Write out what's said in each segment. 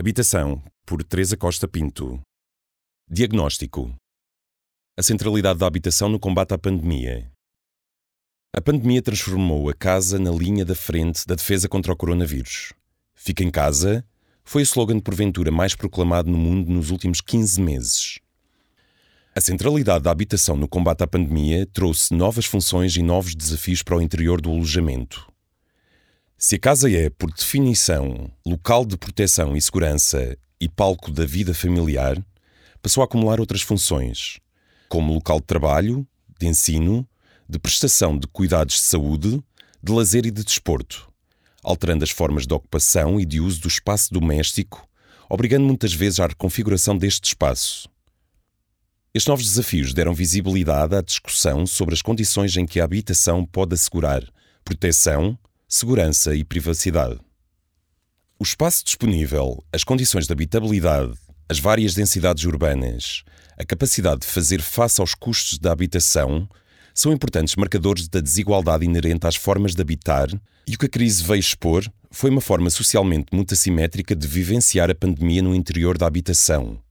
Habitação, por Teresa Costa Pinto. Diagnóstico. A centralidade da habitação no combate à pandemia. A pandemia transformou a casa na linha da frente da defesa contra o coronavírus. Fica em casa foi o slogan de porventura mais proclamado no mundo nos últimos 15 meses. A centralidade da habitação no combate à pandemia trouxe novas funções e novos desafios para o interior do alojamento. Se a casa é, por definição, local de proteção e segurança e palco da vida familiar, passou a acumular outras funções, como local de trabalho, de ensino, de prestação de cuidados de saúde, de lazer e de desporto, alterando as formas de ocupação e de uso do espaço doméstico, obrigando muitas vezes à reconfiguração deste espaço. Estes novos desafios deram visibilidade à discussão sobre as condições em que a habitação pode assegurar proteção, segurança e privacidade. O espaço disponível, as condições de habitabilidade, as várias densidades urbanas, a capacidade de fazer face aos custos da habitação são importantes marcadores da desigualdade inerente às formas de habitar, e o que a crise veio expor foi uma forma socialmente muito assimétrica de vivenciar a pandemia no interior da habitação.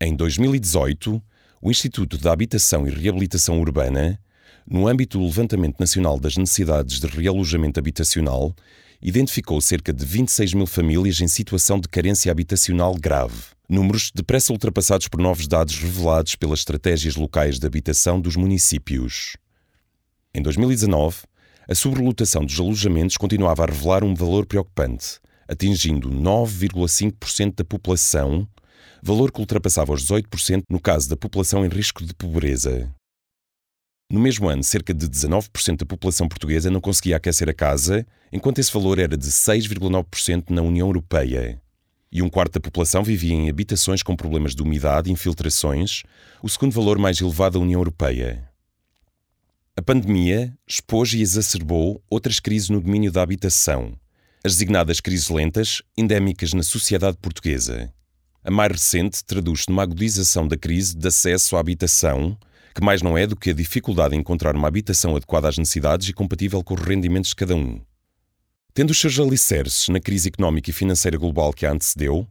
Em 2018, o Instituto da Habitação e Reabilitação Urbana no âmbito do Levantamento Nacional das Necessidades de Realojamento Habitacional, identificou cerca de 26 mil famílias em situação de carência habitacional grave. Números depressa ultrapassados por novos dados revelados pelas estratégias locais de habitação dos municípios. Em 2019, a sobrelotação dos alojamentos continuava a revelar um valor preocupante, atingindo 9,5% da população, valor que ultrapassava os 18% no caso da população em risco de pobreza. No mesmo ano, cerca de 19% da população portuguesa não conseguia aquecer a casa, enquanto esse valor era de 6,9% na União Europeia. E um quarto da população vivia em habitações com problemas de umidade e infiltrações, o segundo valor mais elevado da União Europeia. A pandemia expôs e exacerbou outras crises no domínio da habitação, as designadas crises lentas, endémicas na sociedade portuguesa. A mais recente traduz-se numa agudização da crise de acesso à habitação, que mais não é do que a dificuldade em encontrar uma habitação adequada às necessidades e compatível com os rendimentos de cada um. Tendo os seus alicerces na crise económica e financeira global que a antecedeu,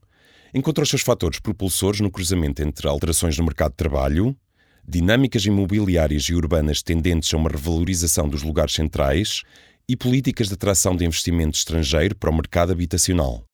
encontra os seus fatores propulsores no cruzamento entre alterações no mercado de trabalho, dinâmicas imobiliárias e urbanas tendentes a uma revalorização dos lugares centrais e políticas de atração de investimento estrangeiro para o mercado habitacional.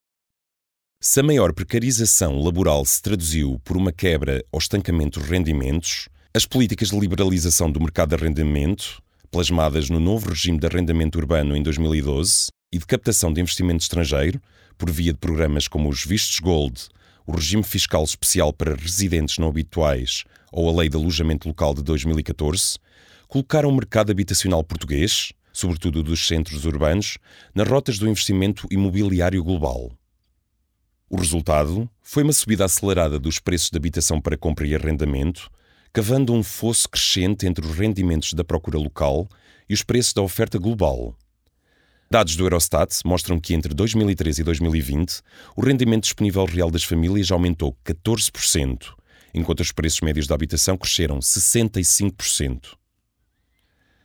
Se a maior precarização laboral se traduziu por uma quebra ou estancamento dos rendimentos, as políticas de liberalização do mercado de arrendamento, plasmadas no novo regime de arrendamento urbano em 2012, e de captação de investimento estrangeiro, por via de programas como os Vistos Gold, o regime fiscal especial para residentes não habituais ou a Lei de Alojamento Local de 2014, colocaram o mercado habitacional português, sobretudo dos centros urbanos, nas rotas do investimento imobiliário global. O resultado foi uma subida acelerada dos preços de habitação para compra e arrendamento, cavando um fosso crescente entre os rendimentos da procura local e os preços da oferta global. Dados do Eurostat mostram que entre 2013 e 2020 o rendimento disponível real das famílias aumentou 14%, enquanto os preços médios da habitação cresceram 65%.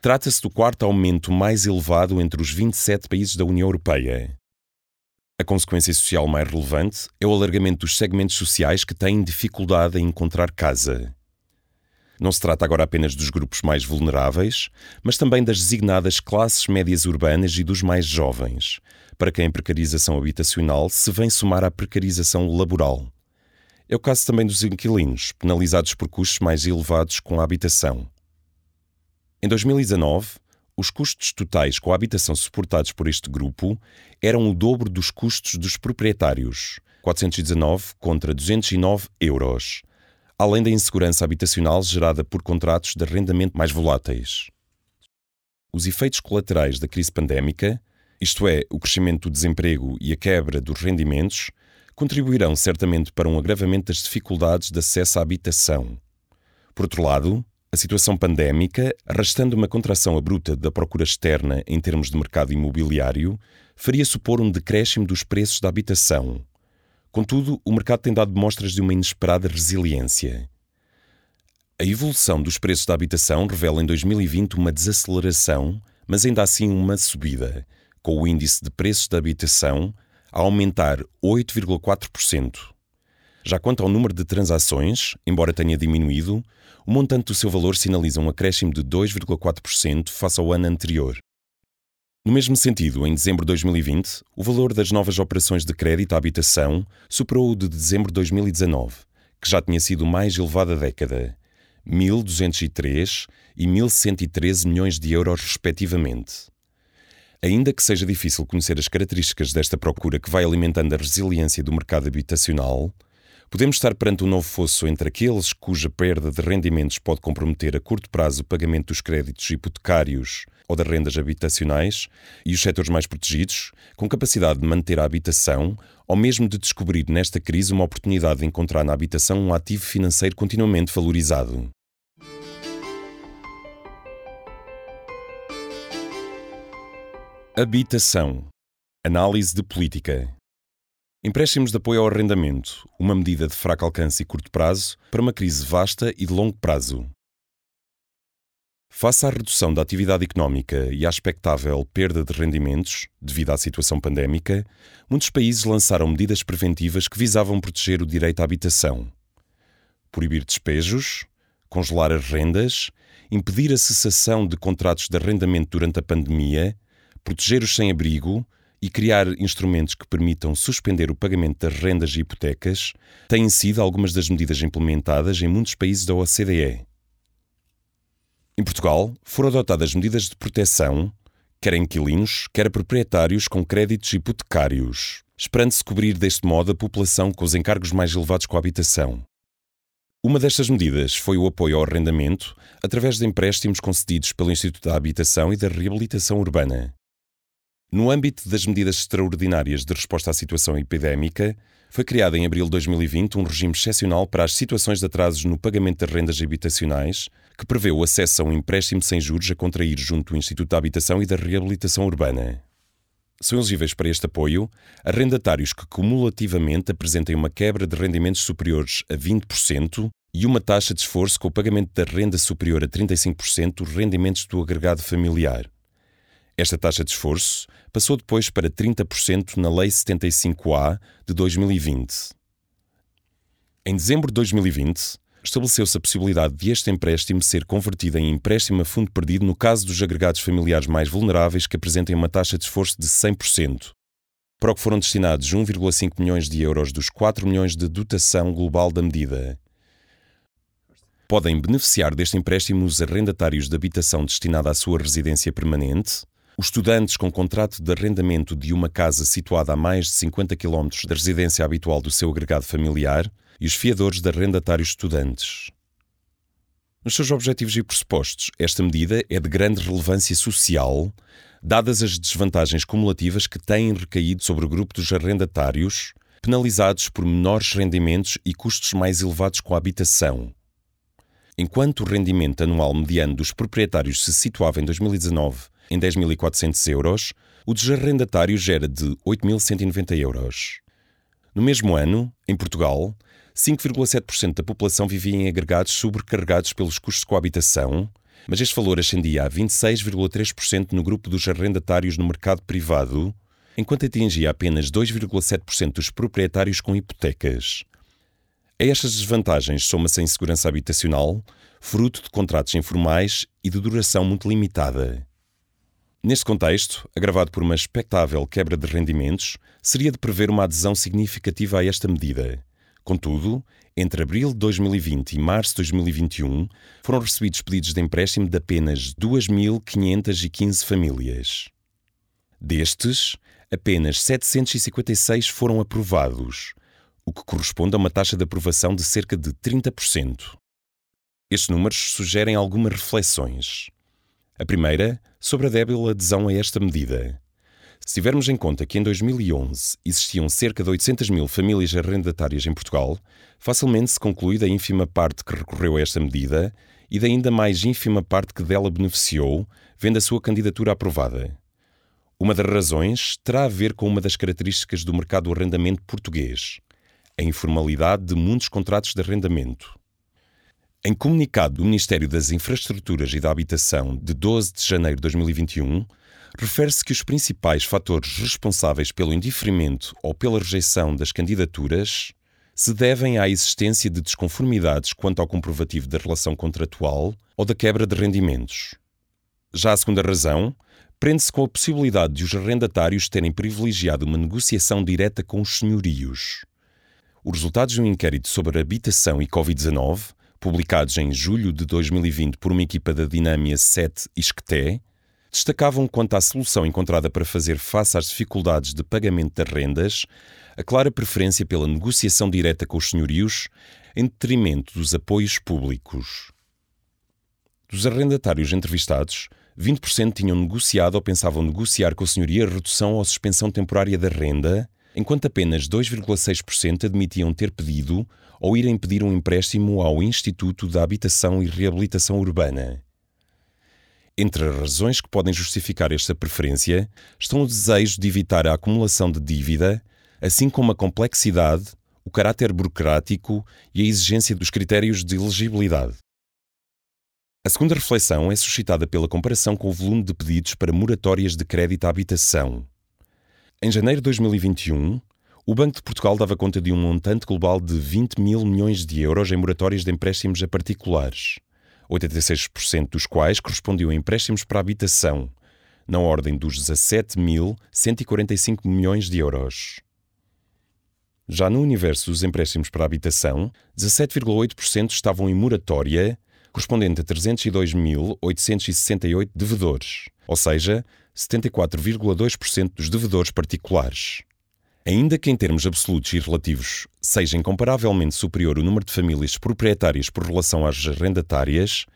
Trata-se do quarto aumento mais elevado entre os 27 países da União Europeia. A consequência social mais relevante é o alargamento dos segmentos sociais que têm dificuldade em encontrar casa. Não se trata agora apenas dos grupos mais vulneráveis, mas também das designadas classes médias urbanas e dos mais jovens, para quem a precarização habitacional se vem somar à precarização laboral. É o caso também dos inquilinos, penalizados por custos mais elevados com a habitação. Em 2019, os custos totais com a habitação suportados por este grupo eram o dobro dos custos dos proprietários, 419 contra 209 euros além da insegurança habitacional gerada por contratos de arrendamento mais voláteis. Os efeitos colaterais da crise pandémica, isto é, o crescimento do desemprego e a quebra dos rendimentos, contribuirão certamente para um agravamento das dificuldades de acesso à habitação. Por outro lado, a situação pandémica, arrastando uma contração abrupta da procura externa em termos de mercado imobiliário, faria supor um decréscimo dos preços da habitação. Contudo, o mercado tem dado mostras de uma inesperada resiliência. A evolução dos preços da habitação revela em 2020 uma desaceleração, mas ainda assim uma subida, com o índice de preços da habitação a aumentar 8,4%. Já quanto ao número de transações, embora tenha diminuído, o montante do seu valor sinaliza um acréscimo de 2,4% face ao ano anterior. No mesmo sentido, em dezembro de 2020, o valor das novas operações de crédito à habitação superou o de dezembro de 2019, que já tinha sido o mais elevado da década, 1.203 e 1.113 milhões de euros, respectivamente. Ainda que seja difícil conhecer as características desta procura que vai alimentando a resiliência do mercado habitacional, podemos estar perante um novo fosso entre aqueles cuja perda de rendimentos pode comprometer a curto prazo o pagamento dos créditos hipotecários ou das rendas habitacionais e os setores mais protegidos, com capacidade de manter a habitação ou mesmo de descobrir nesta crise uma oportunidade de encontrar na habitação um ativo financeiro continuamente valorizado. Habitação. Análise de política. Empréstimos de apoio ao arrendamento, uma medida de fraco alcance e curto prazo para uma crise vasta e de longo prazo. Face à redução da atividade económica e à expectável perda de rendimentos devido à situação pandémica, muitos países lançaram medidas preventivas que visavam proteger o direito à habitação. Proibir despejos, congelar as rendas, impedir a cessação de contratos de arrendamento durante a pandemia proteger os sem-abrigo e criar instrumentos que permitam suspender o pagamento das rendas e hipotecas têm sido algumas das medidas implementadas em muitos países da OCDE. Em Portugal, foram adotadas medidas de proteção, quer a inquilinos, quer a proprietários com créditos hipotecários, esperando-se cobrir deste modo a população com os encargos mais elevados com a habitação. Uma destas medidas foi o apoio ao arrendamento através de empréstimos concedidos pelo Instituto da Habitação e da Reabilitação Urbana. No âmbito das medidas extraordinárias de resposta à situação epidémica, foi criado em abril de 2020 um regime excepcional para as situações de atrasos no pagamento das rendas habitacionais, que prevê o acesso a um empréstimo sem juros a contrair junto do Instituto da Habitação e da Reabilitação Urbana. São elegíveis para este apoio arrendatários que cumulativamente apresentem uma quebra de rendimentos superiores a 20% e uma taxa de esforço com o pagamento da renda superior a 35% dos rendimentos do agregado familiar. Esta taxa de esforço passou depois para 30% na Lei 75A de 2020. Em dezembro de 2020, estabeleceu-se a possibilidade de este empréstimo ser convertido em empréstimo a fundo perdido no caso dos agregados familiares mais vulneráveis que apresentem uma taxa de esforço de 100%, para o que foram destinados 1,5 milhões de euros dos 4 milhões de dotação global da medida. Podem beneficiar deste empréstimo os arrendatários de habitação destinada à sua residência permanente, os estudantes com contrato de arrendamento de uma casa situada a mais de 50 km da residência habitual do seu agregado familiar e os fiadores de arrendatários estudantes. Nos seus objetivos e pressupostos, esta medida é de grande relevância social, dadas as desvantagens cumulativas que têm recaído sobre o grupo dos arrendatários, penalizados por menores rendimentos e custos mais elevados com a habitação. Enquanto o rendimento anual mediano dos proprietários se situava em 2019 em 10.400 euros, o dos arrendatários era de 8.190 euros. No mesmo ano, em Portugal, 5,7% da população vivia em agregados sobrecarregados pelos custos com a habitação, mas este valor ascendia a 26,3% no grupo dos arrendatários no mercado privado, enquanto atingia apenas 2,7% dos proprietários com hipotecas. A estas desvantagens soma-se a insegurança habitacional, fruto de contratos informais e de duração muito limitada. Neste contexto, agravado por uma expectável quebra de rendimentos, seria de prever uma adesão significativa a esta medida. Contudo, entre abril de 2020 e março de 2021, foram recebidos pedidos de empréstimo de apenas 2.515 famílias. Destes, apenas 756 foram aprovados, o que corresponde a uma taxa de aprovação de cerca de 30%. Estes números sugerem algumas reflexões. A primeira, sobre a débil adesão a esta medida. Se tivermos em conta que em 2011 existiam cerca de 800 mil famílias arrendatárias em Portugal, facilmente se conclui da ínfima parte que recorreu a esta medida e da ainda mais ínfima parte que dela beneficiou, vendo a sua candidatura aprovada. Uma das razões terá a ver com uma das características do mercado do arrendamento português, a informalidade de muitos contratos de arrendamento. Em comunicado do Ministério das Infraestruturas e da Habitação de 12 de janeiro de 2021, refere-se que os principais fatores responsáveis pelo indiferimento ou pela rejeição das candidaturas se devem à existência de desconformidades quanto ao comprovativo da relação contratual ou da quebra de rendimentos. Já a segunda razão prende-se com a possibilidade de os arrendatários terem privilegiado uma negociação direta com os senhorios. Os resultados de um inquérito sobre habitação e Covid-19, publicados em julho de 2020 por uma equipa da Dinâmia 7 Isqueté, destacavam quanto à solução encontrada para fazer face às dificuldades de pagamento das rendas, a clara preferência pela negociação direta com os senhorios, em detrimento dos apoios públicos. Dos arrendatários entrevistados, 20% tinham negociado ou pensavam negociar com a senhoria a redução ou suspensão temporária da renda, enquanto apenas 2,6% admitiam ter pedido ou irem pedir um empréstimo ao Instituto da Habitação e Reabilitação Urbana. Entre as razões que podem justificar esta preferência estão o desejo de evitar a acumulação de dívida, assim como a complexidade, o caráter burocrático e a exigência dos critérios de elegibilidade. A segunda reflexão é suscitada pela comparação com o volume de pedidos para moratórias de crédito à habitação. Em janeiro de 2021, o Banco de Portugal dava conta de um montante global de 20 mil milhões de euros em moratórias de empréstimos a particulares. 86% dos quais correspondiam a empréstimos para habitação, na ordem dos 17.145 milhões de euros. Já no universo dos empréstimos para habitação, 17,8% estavam em moratória, correspondente a 302.868 devedores, ou seja, 74,2% dos devedores particulares. Ainda que em termos absolutos e relativos seja incomparavelmente superior o número de famílias proprietárias por relação às arrendatárias,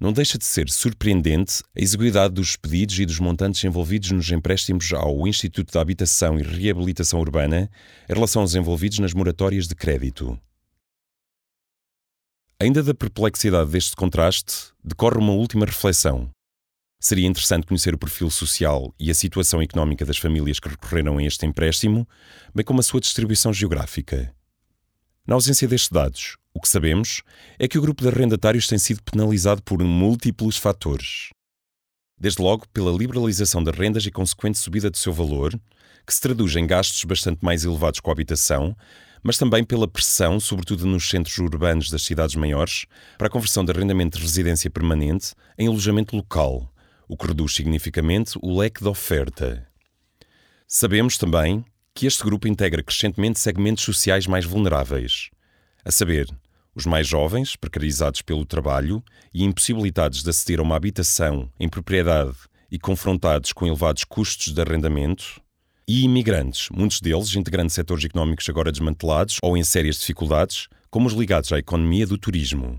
não deixa de ser surpreendente a exiguidade dos pedidos e dos montantes envolvidos nos empréstimos ao Instituto de Habitação e Reabilitação Urbana em relação aos envolvidos nas moratórias de crédito. Ainda da perplexidade deste contraste, decorre uma última reflexão. Seria interessante conhecer o perfil social e a situação económica das famílias que recorreram a este empréstimo, bem como a sua distribuição geográfica. Na ausência destes dados, o que sabemos é que o grupo de arrendatários tem sido penalizado por múltiplos fatores. Desde logo pela liberalização das rendas e consequente subida do seu valor, que se traduz em gastos bastante mais elevados com a habitação, mas também pela pressão, sobretudo nos centros urbanos das cidades maiores, para a conversão de arrendamento de residência permanente em alojamento local, o que reduz significativamente o leque de oferta. Sabemos também que este grupo integra crescentemente segmentos sociais mais vulneráveis, a saber, os mais jovens, precarizados pelo trabalho e impossibilitados de aceder a uma habitação em propriedade e confrontados com elevados custos de arrendamento, e imigrantes, muitos deles integrando setores económicos agora desmantelados ou em sérias dificuldades, como os ligados à economia do turismo.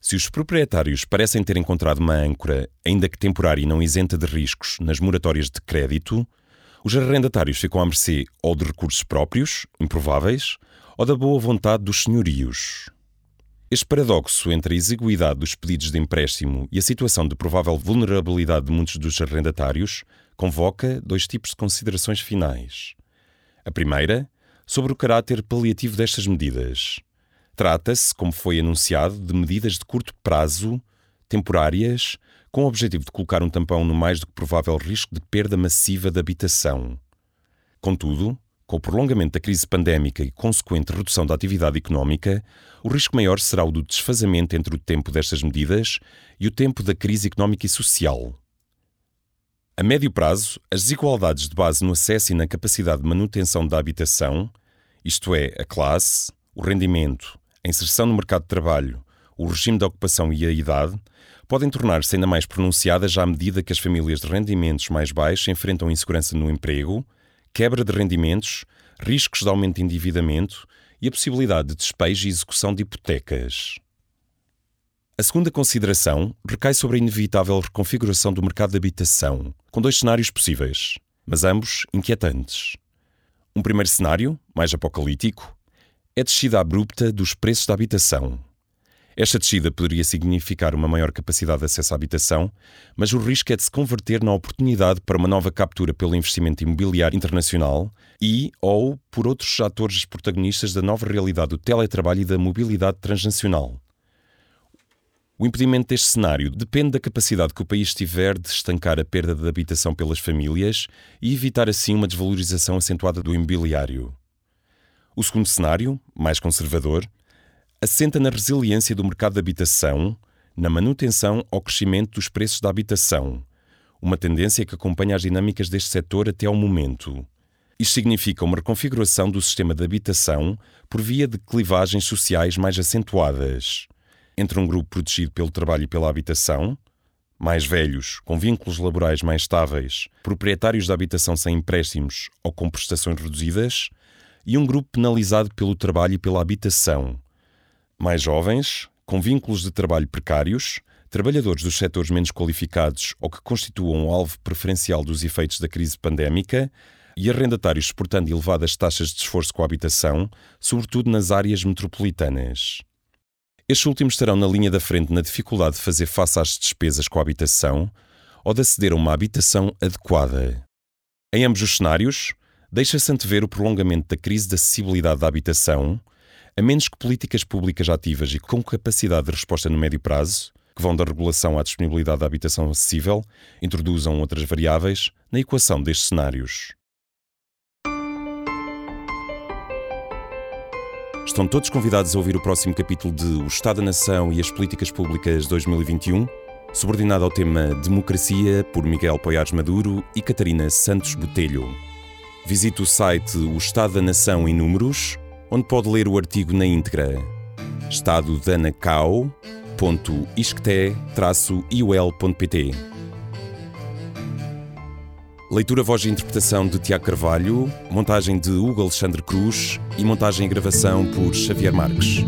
Se os proprietários parecem ter encontrado uma âncora, ainda que temporária e não isenta de riscos, nas moratórias de crédito, os arrendatários ficam à mercê ou de recursos próprios, improváveis, ou da boa vontade dos senhorios. Este paradoxo entre a exiguidade dos pedidos de empréstimo e a situação de provável vulnerabilidade de muitos dos arrendatários convoca dois tipos de considerações finais. A primeira, sobre o caráter paliativo destas medidas. Trata-se, como foi anunciado, de medidas de curto prazo, temporárias, com o objetivo de colocar um tampão no mais do que provável risco de perda massiva de habitação. Contudo, com o prolongamento da crise pandémica e consequente redução da atividade económica, o risco maior será o do desfazamento entre o tempo destas medidas e o tempo da crise económica e social. A médio prazo, as desigualdades de base no acesso e na capacidade de manutenção da habitação, isto é, a classe, o rendimento, a inserção no mercado de trabalho, o regime de ocupação e a idade, podem tornar-se ainda mais pronunciadas à medida que as famílias de rendimentos mais baixos enfrentam insegurança no emprego, quebra de rendimentos, riscos de aumento de endividamento e a possibilidade de despejo e execução de hipotecas. A segunda consideração recai sobre a inevitável reconfiguração do mercado de habitação, com dois cenários possíveis, mas ambos inquietantes. Um primeiro cenário, mais apocalíptico, é a descida abrupta dos preços da habitação. Esta descida poderia significar uma maior capacidade de acesso à habitação, mas o risco é de se converter na oportunidade para uma nova captura pelo investimento imobiliário internacional e ou por outros atores protagonistas da nova realidade do teletrabalho e da mobilidade transnacional. O impedimento deste cenário depende da capacidade que o país tiver de estancar a perda de habitação pelas famílias e evitar assim uma desvalorização acentuada do imobiliário. O segundo cenário, mais conservador, assenta na resiliência do mercado de habitação, na manutenção ou crescimento dos preços da habitação, uma tendência que acompanha as dinâmicas deste setor até ao momento. Isto significa uma reconfiguração do sistema de habitação por via de clivagens sociais mais acentuadas entre um grupo protegido pelo trabalho e pela habitação, mais velhos, com vínculos laborais mais estáveis, proprietários da habitação sem empréstimos ou com prestações reduzidas, e um grupo penalizado pelo trabalho e pela habitação, mais jovens, com vínculos de trabalho precários, trabalhadores dos setores menos qualificados ou que constituam o alvo preferencial dos efeitos da crise pandémica e arrendatários suportando elevadas taxas de esforço com a habitação, sobretudo nas áreas metropolitanas. Estes últimos estarão na linha da frente na dificuldade de fazer face às despesas com a habitação ou de aceder a uma habitação adequada. Em ambos os cenários, deixa-se antever o prolongamento da crise de acessibilidade da habitação, a menos que políticas públicas ativas e com capacidade de resposta no médio prazo, que vão da regulação à disponibilidade da habitação acessível, introduzam outras variáveis na equação destes cenários. Estão todos convidados a ouvir o próximo capítulo de O Estado da Nação e as Políticas Públicas 2021, subordinado ao tema Democracia, por Miguel Poiares Maduro e Catarina Santos Botelho. Visite o site O Estado da Nação em Números, onde pode ler o artigo na íntegra. estadodanacau.isqueté-iol.pt Leitura, voz e interpretação de Tiago Carvalho, montagem de Hugo Alexandre Cruz e montagem e gravação por Xavier Marques.